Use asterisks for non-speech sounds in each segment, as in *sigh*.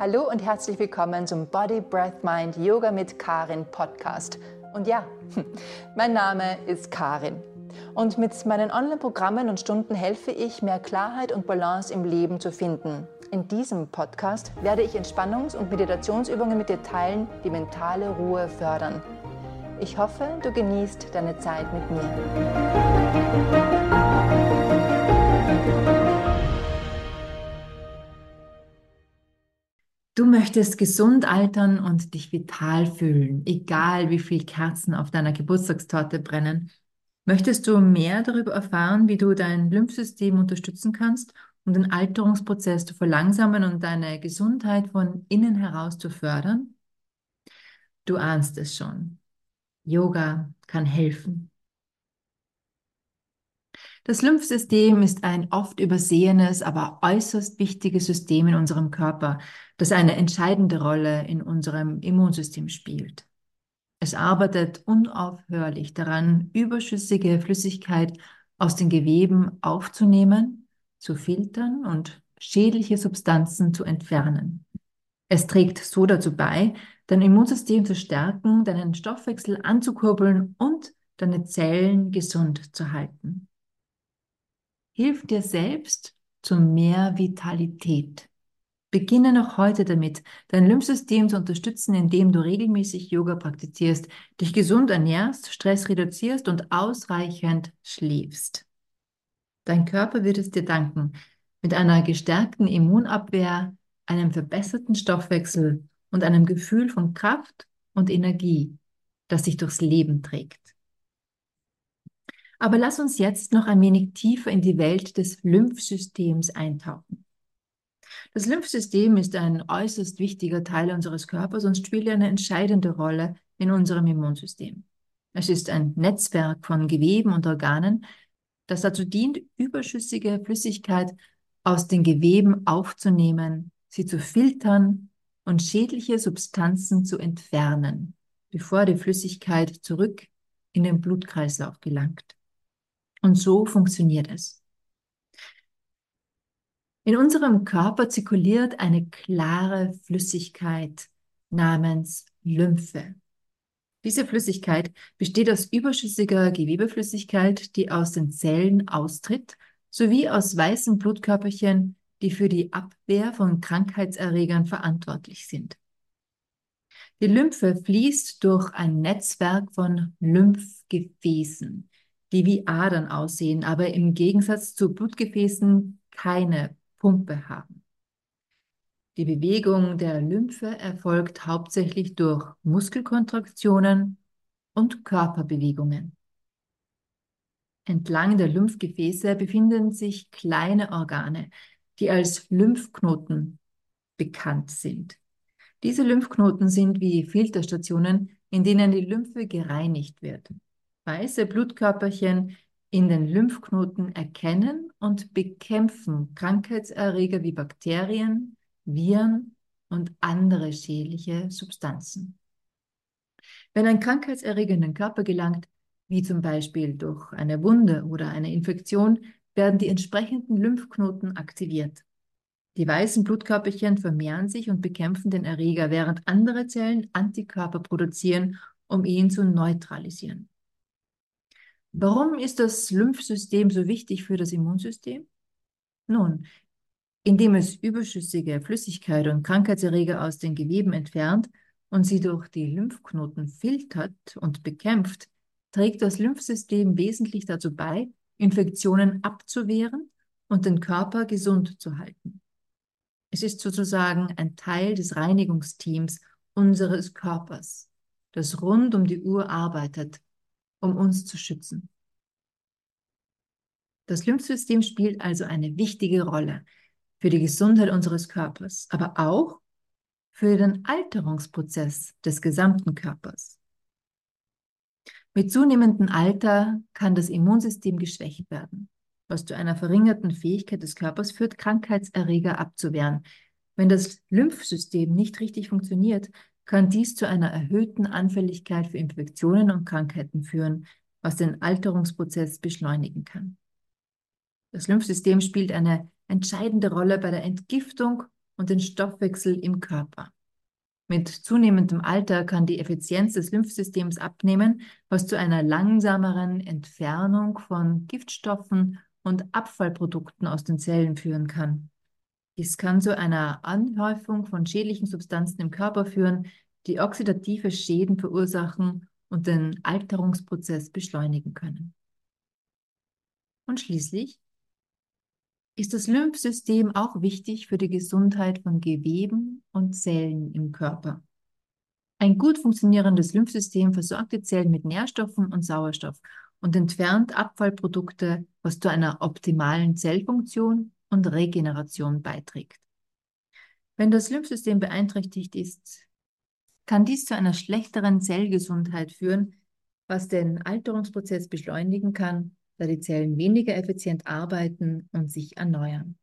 Hallo und herzlich willkommen zum Body, Breath, Mind Yoga mit Karin Podcast. Und ja, *laughs* mein Name ist Karin. Und mit meinen Online-Programmen und Stunden helfe ich, mehr Klarheit und Balance im Leben zu finden. In diesem Podcast werde ich Entspannungs- und Meditationsübungen mit dir teilen, die mentale Ruhe fördern. Ich hoffe, du genießt deine Zeit mit mir. Du möchtest gesund altern und dich vital fühlen, egal wie viele Kerzen auf deiner Geburtstagstorte brennen. Möchtest du mehr darüber erfahren, wie du dein Lymphsystem unterstützen kannst, um den Alterungsprozess zu verlangsamen und deine Gesundheit von innen heraus zu fördern? Du ahnst es schon. Yoga kann helfen. Das Lymphsystem ist ein oft übersehenes, aber äußerst wichtiges System in unserem Körper, das eine entscheidende Rolle in unserem Immunsystem spielt. Es arbeitet unaufhörlich daran, überschüssige Flüssigkeit aus den Geweben aufzunehmen, zu filtern und schädliche Substanzen zu entfernen. Es trägt so dazu bei, dein Immunsystem zu stärken, deinen Stoffwechsel anzukurbeln und deine Zellen gesund zu halten. Hilf dir selbst zu mehr Vitalität. Beginne noch heute damit, dein Lymphsystem zu unterstützen, indem du regelmäßig Yoga praktizierst, dich gesund ernährst, Stress reduzierst und ausreichend schläfst. Dein Körper wird es dir danken. Mit einer gestärkten Immunabwehr, einem verbesserten Stoffwechsel und einem Gefühl von Kraft und Energie, das sich durchs Leben trägt. Aber lass uns jetzt noch ein wenig tiefer in die Welt des Lymphsystems eintauchen. Das Lymphsystem ist ein äußerst wichtiger Teil unseres Körpers und spielt eine entscheidende Rolle in unserem Immunsystem. Es ist ein Netzwerk von Geweben und Organen, das dazu dient, überschüssige Flüssigkeit aus den Geweben aufzunehmen, sie zu filtern und schädliche Substanzen zu entfernen, bevor die Flüssigkeit zurück in den Blutkreislauf gelangt. Und so funktioniert es. In unserem Körper zirkuliert eine klare Flüssigkeit namens Lymphe. Diese Flüssigkeit besteht aus überschüssiger Gewebeflüssigkeit, die aus den Zellen austritt, sowie aus weißen Blutkörperchen, die für die Abwehr von Krankheitserregern verantwortlich sind. Die Lymphe fließt durch ein Netzwerk von Lymphgefäßen, die wie Adern aussehen, aber im Gegensatz zu Blutgefäßen keine Pumpe haben. Die Bewegung der Lymphe erfolgt hauptsächlich durch Muskelkontraktionen und Körperbewegungen. Entlang der Lymphgefäße befinden sich kleine Organe, die als Lymphknoten bekannt sind. Diese Lymphknoten sind wie Filterstationen, in denen die Lymphe gereinigt wird weiße Blutkörperchen in den Lymphknoten erkennen und bekämpfen Krankheitserreger wie Bakterien, Viren und andere schädliche Substanzen. Wenn ein Krankheitserreger in den Körper gelangt, wie zum Beispiel durch eine Wunde oder eine Infektion, werden die entsprechenden Lymphknoten aktiviert. Die weißen Blutkörperchen vermehren sich und bekämpfen den Erreger, während andere Zellen Antikörper produzieren, um ihn zu neutralisieren. Warum ist das Lymphsystem so wichtig für das Immunsystem? Nun, indem es überschüssige Flüssigkeit und Krankheitserreger aus den Geweben entfernt und sie durch die Lymphknoten filtert und bekämpft, trägt das Lymphsystem wesentlich dazu bei, Infektionen abzuwehren und den Körper gesund zu halten. Es ist sozusagen ein Teil des Reinigungsteams unseres Körpers, das rund um die Uhr arbeitet, um uns zu schützen. Das Lymphsystem spielt also eine wichtige Rolle für die Gesundheit unseres Körpers, aber auch für den Alterungsprozess des gesamten Körpers. Mit zunehmendem Alter kann das Immunsystem geschwächt werden, was zu einer verringerten Fähigkeit des Körpers führt, Krankheitserreger abzuwehren. Wenn das Lymphsystem nicht richtig funktioniert, kann dies zu einer erhöhten Anfälligkeit für Infektionen und Krankheiten führen, was den Alterungsprozess beschleunigen kann. Das Lymphsystem spielt eine entscheidende Rolle bei der Entgiftung und den Stoffwechsel im Körper. Mit zunehmendem Alter kann die Effizienz des Lymphsystems abnehmen, was zu einer langsameren Entfernung von Giftstoffen und Abfallprodukten aus den Zellen führen kann. Dies kann zu einer Anhäufung von schädlichen Substanzen im Körper führen, die oxidative Schäden verursachen und den Alterungsprozess beschleunigen können. Und schließlich ist das Lymphsystem auch wichtig für die Gesundheit von Geweben und Zellen im Körper. Ein gut funktionierendes Lymphsystem versorgt die Zellen mit Nährstoffen und Sauerstoff und entfernt Abfallprodukte, was zu einer optimalen Zellfunktion und Regeneration beiträgt. Wenn das Lymphsystem beeinträchtigt ist, kann dies zu einer schlechteren Zellgesundheit führen, was den Alterungsprozess beschleunigen kann da die Zellen weniger effizient arbeiten und sich erneuern.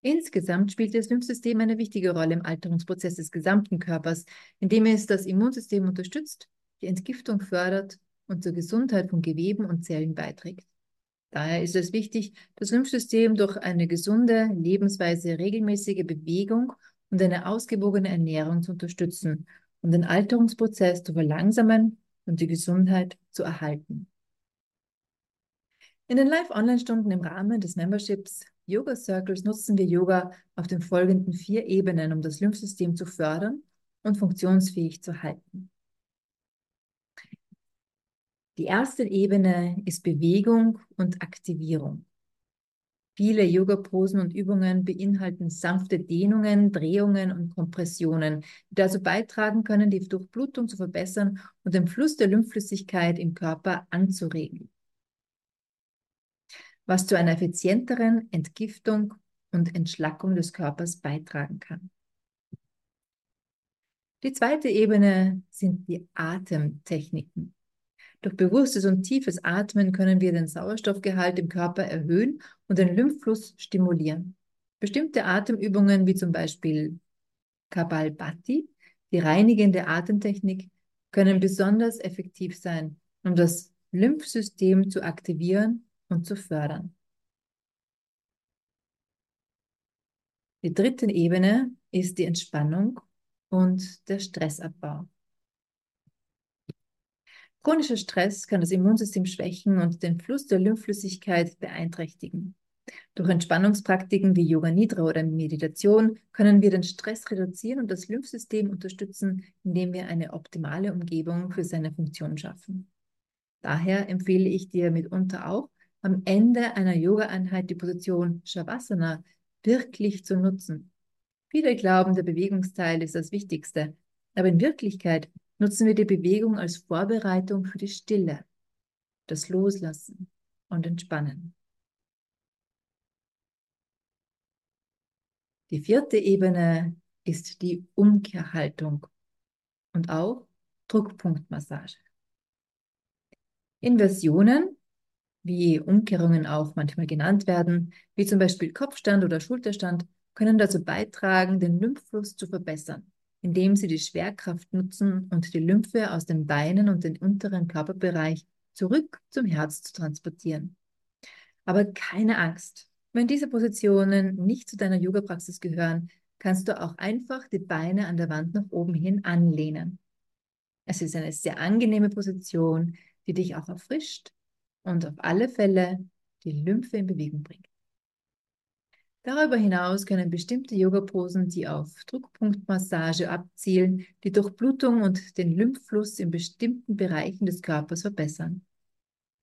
Insgesamt spielt das Lymphsystem eine wichtige Rolle im Alterungsprozess des gesamten Körpers, indem es das Immunsystem unterstützt, die Entgiftung fördert und zur Gesundheit von Geweben und Zellen beiträgt. Daher ist es wichtig, das Lymphsystem durch eine gesunde Lebensweise, regelmäßige Bewegung und eine ausgewogene Ernährung zu unterstützen, um den Alterungsprozess zu verlangsamen und die Gesundheit zu erhalten. In den Live-Online-Stunden im Rahmen des Memberships Yoga Circles nutzen wir Yoga auf den folgenden vier Ebenen, um das Lymphsystem zu fördern und funktionsfähig zu halten. Die erste Ebene ist Bewegung und Aktivierung. Viele Yoga-Posen und Übungen beinhalten sanfte Dehnungen, Drehungen und Kompressionen, die dazu beitragen können, die Durchblutung zu verbessern und den Fluss der Lymphflüssigkeit im Körper anzuregen was zu einer effizienteren Entgiftung und Entschlackung des Körpers beitragen kann. Die zweite Ebene sind die Atemtechniken. Durch bewusstes und tiefes Atmen können wir den Sauerstoffgehalt im Körper erhöhen und den Lymphfluss stimulieren. Bestimmte Atemübungen wie zum Beispiel Kapalbhati, die reinigende Atemtechnik, können besonders effektiv sein, um das Lymphsystem zu aktivieren und zu fördern. Die dritte Ebene ist die Entspannung und der Stressabbau. Chronischer Stress kann das Immunsystem schwächen und den Fluss der Lymphflüssigkeit beeinträchtigen. Durch Entspannungspraktiken wie Yoga Nidra oder Meditation können wir den Stress reduzieren und das Lymphsystem unterstützen, indem wir eine optimale Umgebung für seine Funktion schaffen. Daher empfehle ich dir mitunter auch, am Ende einer Yoga-Einheit die Position Shavasana wirklich zu nutzen. Viele glauben, der Bewegungsteil ist das Wichtigste, aber in Wirklichkeit nutzen wir die Bewegung als Vorbereitung für die Stille, das Loslassen und Entspannen. Die vierte Ebene ist die Umkehrhaltung und auch Druckpunktmassage. Inversionen wie Umkehrungen auch manchmal genannt werden, wie zum Beispiel Kopfstand oder Schulterstand, können dazu beitragen, den Lymphfluss zu verbessern, indem sie die Schwerkraft nutzen und die Lymphe aus den Beinen und den unteren Körperbereich zurück zum Herz zu transportieren. Aber keine Angst. Wenn diese Positionen nicht zu deiner Yoga-Praxis gehören, kannst du auch einfach die Beine an der Wand nach oben hin anlehnen. Es ist eine sehr angenehme Position, die dich auch erfrischt und auf alle Fälle die Lymphe in Bewegung bringt. Darüber hinaus können bestimmte Yoga-Posen, die auf Druckpunktmassage abzielen, die Durchblutung und den Lymphfluss in bestimmten Bereichen des Körpers verbessern.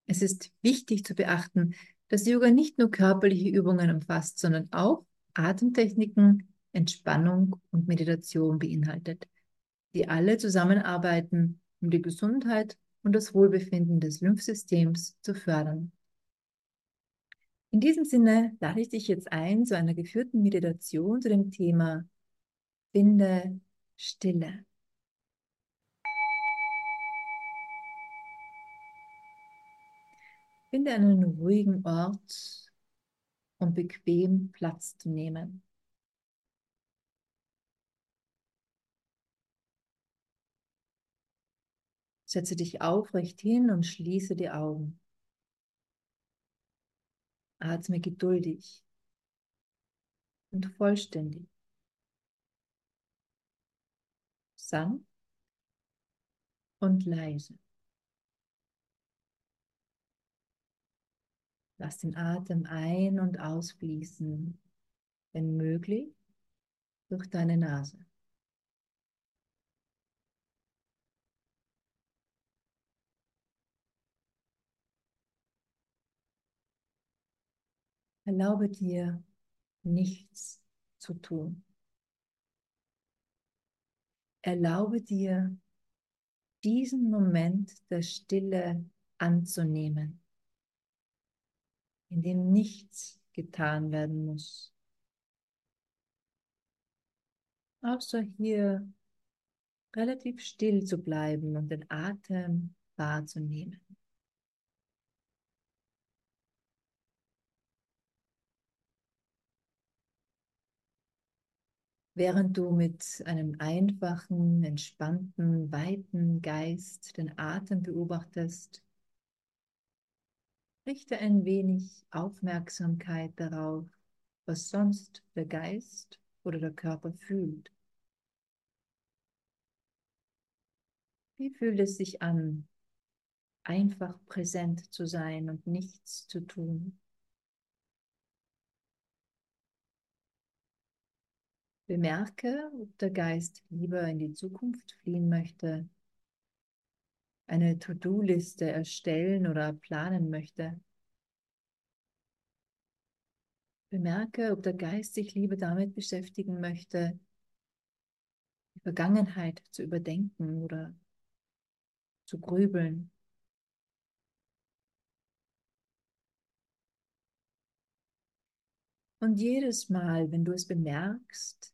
Es ist wichtig zu beachten, dass Yoga nicht nur körperliche Übungen umfasst, sondern auch Atemtechniken, Entspannung und Meditation beinhaltet, die alle zusammenarbeiten, um die Gesundheit und das Wohlbefinden des Lymphsystems zu fördern. In diesem Sinne lade ich dich jetzt ein zu einer geführten Meditation zu dem Thema Finde Stille. Finde einen ruhigen Ort, um bequem Platz zu nehmen. Setze dich aufrecht hin und schließe die Augen. Atme geduldig und vollständig. Sanft und leise. Lass den Atem ein- und ausfließen, wenn möglich, durch deine Nase. Erlaube dir, nichts zu tun. Erlaube dir, diesen Moment der Stille anzunehmen, in dem nichts getan werden muss, außer hier relativ still zu bleiben und den Atem wahrzunehmen. Während du mit einem einfachen, entspannten, weiten Geist den Atem beobachtest, richte ein wenig Aufmerksamkeit darauf, was sonst der Geist oder der Körper fühlt. Wie fühlt es sich an, einfach präsent zu sein und nichts zu tun? Bemerke, ob der Geist lieber in die Zukunft fliehen möchte, eine To-Do-Liste erstellen oder planen möchte. Bemerke, ob der Geist sich lieber damit beschäftigen möchte, die Vergangenheit zu überdenken oder zu grübeln. Und jedes Mal, wenn du es bemerkst,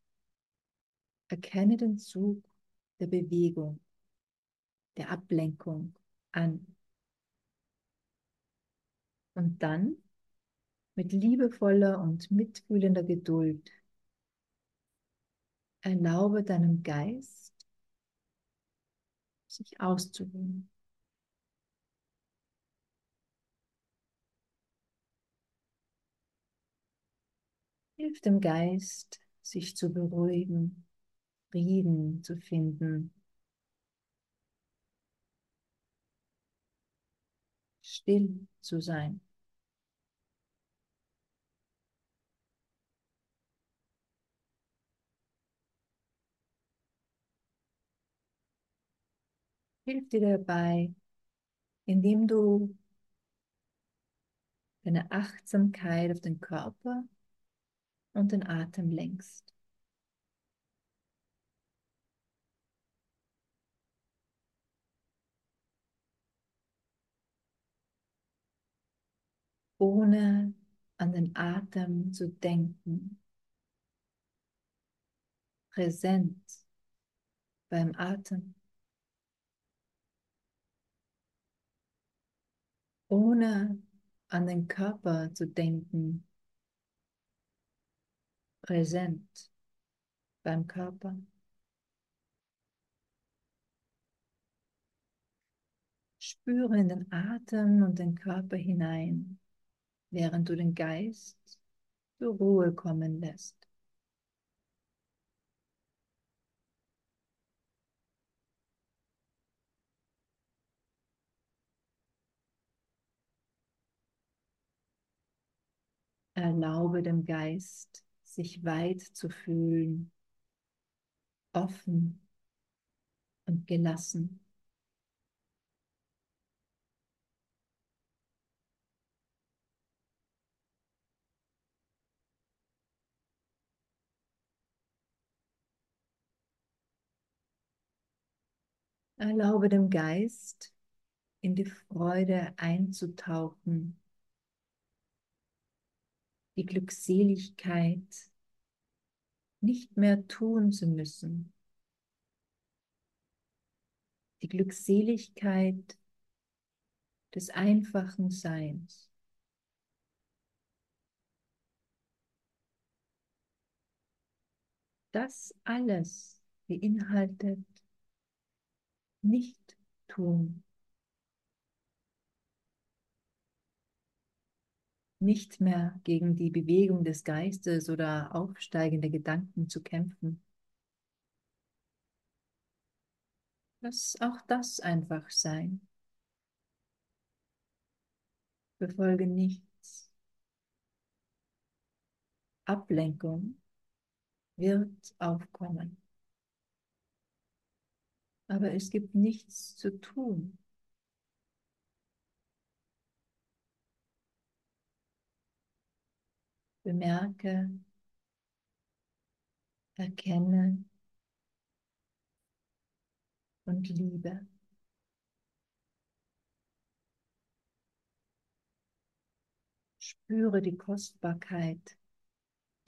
Erkenne den Zug der Bewegung, der Ablenkung an. Und dann mit liebevoller und mitfühlender Geduld erlaube deinem Geist, sich auszuruhen. Hilf dem Geist, sich zu beruhigen Frieden zu finden. Still zu sein. Hilf dir dabei, indem du deine Achtsamkeit auf den Körper und den Atem lenkst. Ohne an den Atem zu denken. Präsent beim Atem. Ohne an den Körper zu denken. Präsent beim Körper. Spüre in den Atem und den Körper hinein während du den Geist zur Ruhe kommen lässt. Erlaube dem Geist, sich weit zu fühlen, offen und gelassen. Erlaube dem Geist, in die Freude einzutauchen, die Glückseligkeit nicht mehr tun zu müssen, die Glückseligkeit des einfachen Seins. Das alles beinhaltet nicht tun. Nicht mehr gegen die Bewegung des Geistes oder aufsteigende Gedanken zu kämpfen. Lass auch das einfach sein. Befolge nichts. Ablenkung wird aufkommen. Aber es gibt nichts zu tun. Bemerke, erkenne und liebe. Spüre die Kostbarkeit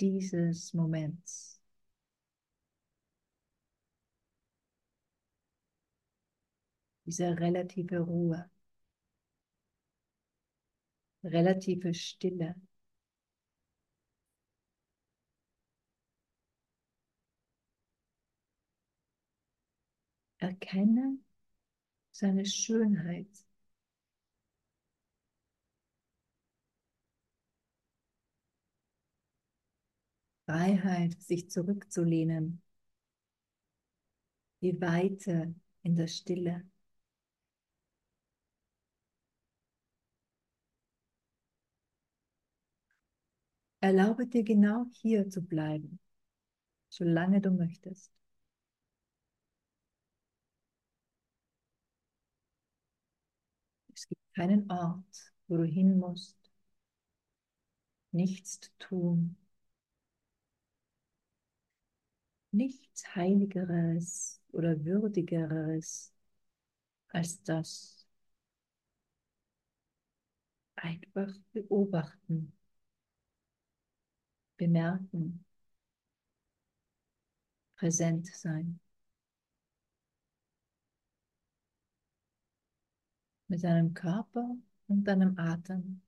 dieses Moments. Diese relative Ruhe, relative Stille. Erkenne seine Schönheit. Freiheit, sich zurückzulehnen. Die Weite in der Stille. Erlaube dir genau hier zu bleiben, solange du möchtest. Es gibt keinen Ort, wo du hin musst, nichts zu tun, nichts Heiligeres oder Würdigeres als das. Einfach beobachten, bemerken, präsent sein. Mit deinem Körper und deinem Atem.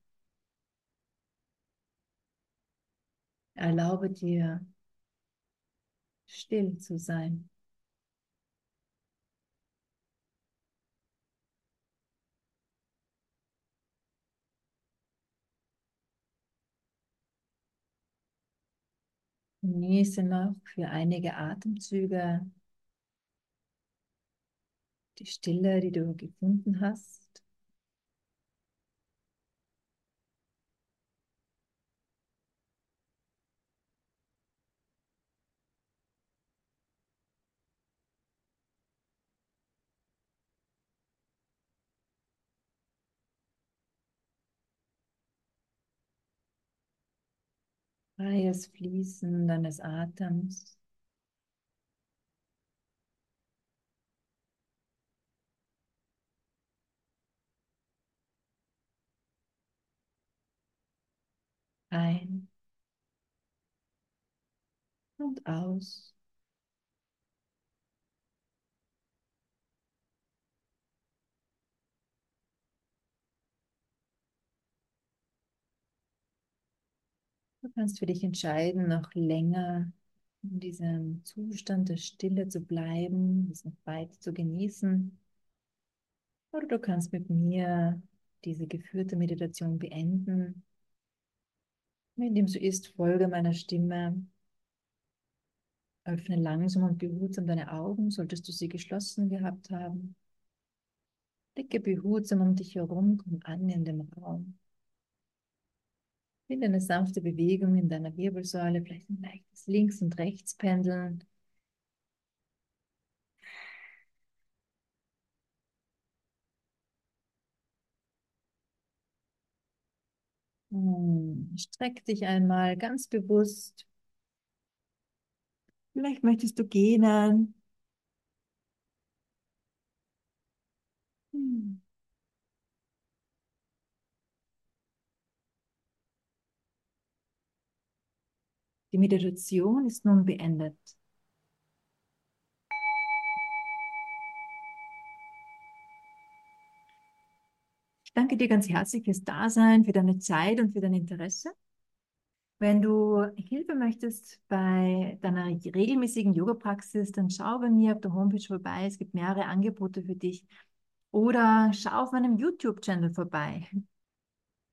Erlaube dir still zu sein. Genieße noch für einige Atemzüge die Stille, die du gefunden hast. Freies Fließen deines Atems. Ein und aus. Kannst für dich entscheiden, noch länger in diesem Zustand der Stille zu bleiben, es noch weiter zu genießen. Oder du kannst mit mir diese geführte Meditation beenden. Wenn dem so ist, folge meiner Stimme. Öffne langsam und behutsam deine Augen, solltest du sie geschlossen gehabt haben. Blicke behutsam um dich herum, komm an in dem Raum. Finde eine sanfte Bewegung in deiner Wirbelsäule, vielleicht ein leichtes Links- und Rechtspendeln. Hm, streck dich einmal ganz bewusst. Vielleicht möchtest du gähnen. Hm. Die Meditation ist nun beendet. Ich danke dir ganz herzlich fürs Dasein, für deine Zeit und für dein Interesse. Wenn du Hilfe möchtest bei deiner regelmäßigen Yoga-Praxis, dann schau bei mir auf der Homepage vorbei. Es gibt mehrere Angebote für dich. Oder schau auf meinem YouTube-Channel vorbei.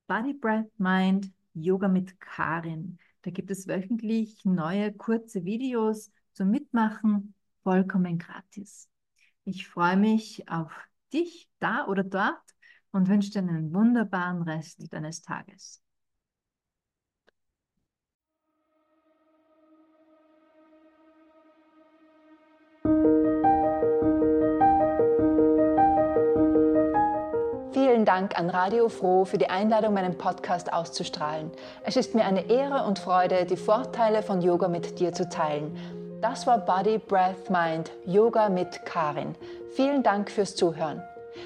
Body, Breath, Mind, Yoga mit Karin. Da gibt es wöchentlich neue kurze Videos zum Mitmachen, vollkommen gratis. Ich freue mich auf dich da oder dort und wünsche dir einen wunderbaren Rest deines Tages. Vielen Dank an Radio Froh für die Einladung, meinen Podcast auszustrahlen. Es ist mir eine Ehre und Freude, die Vorteile von Yoga mit dir zu teilen. Das war Body, Breath, Mind, Yoga mit Karin. Vielen Dank fürs Zuhören.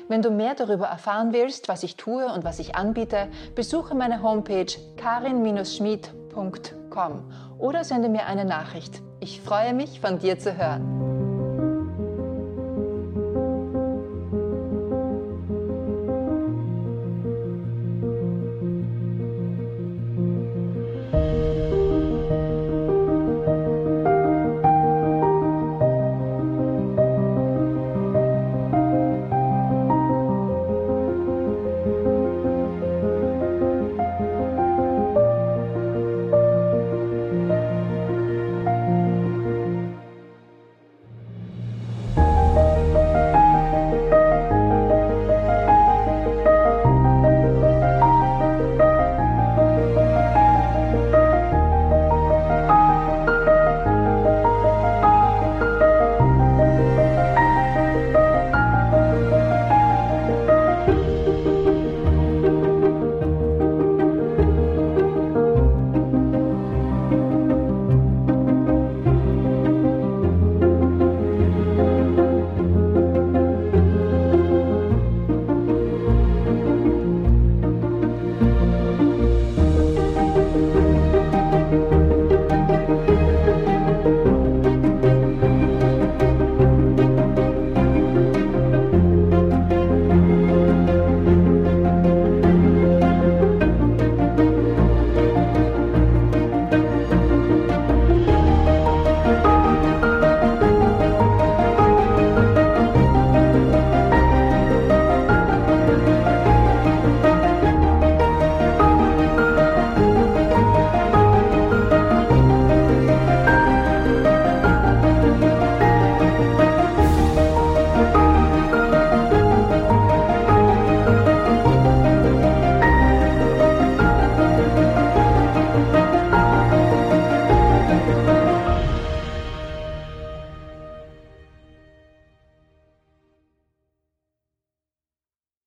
Wenn du mehr darüber erfahren willst, was ich tue und was ich anbiete, besuche meine Homepage karin-schmied.com oder sende mir eine Nachricht. Ich freue mich, von dir zu hören.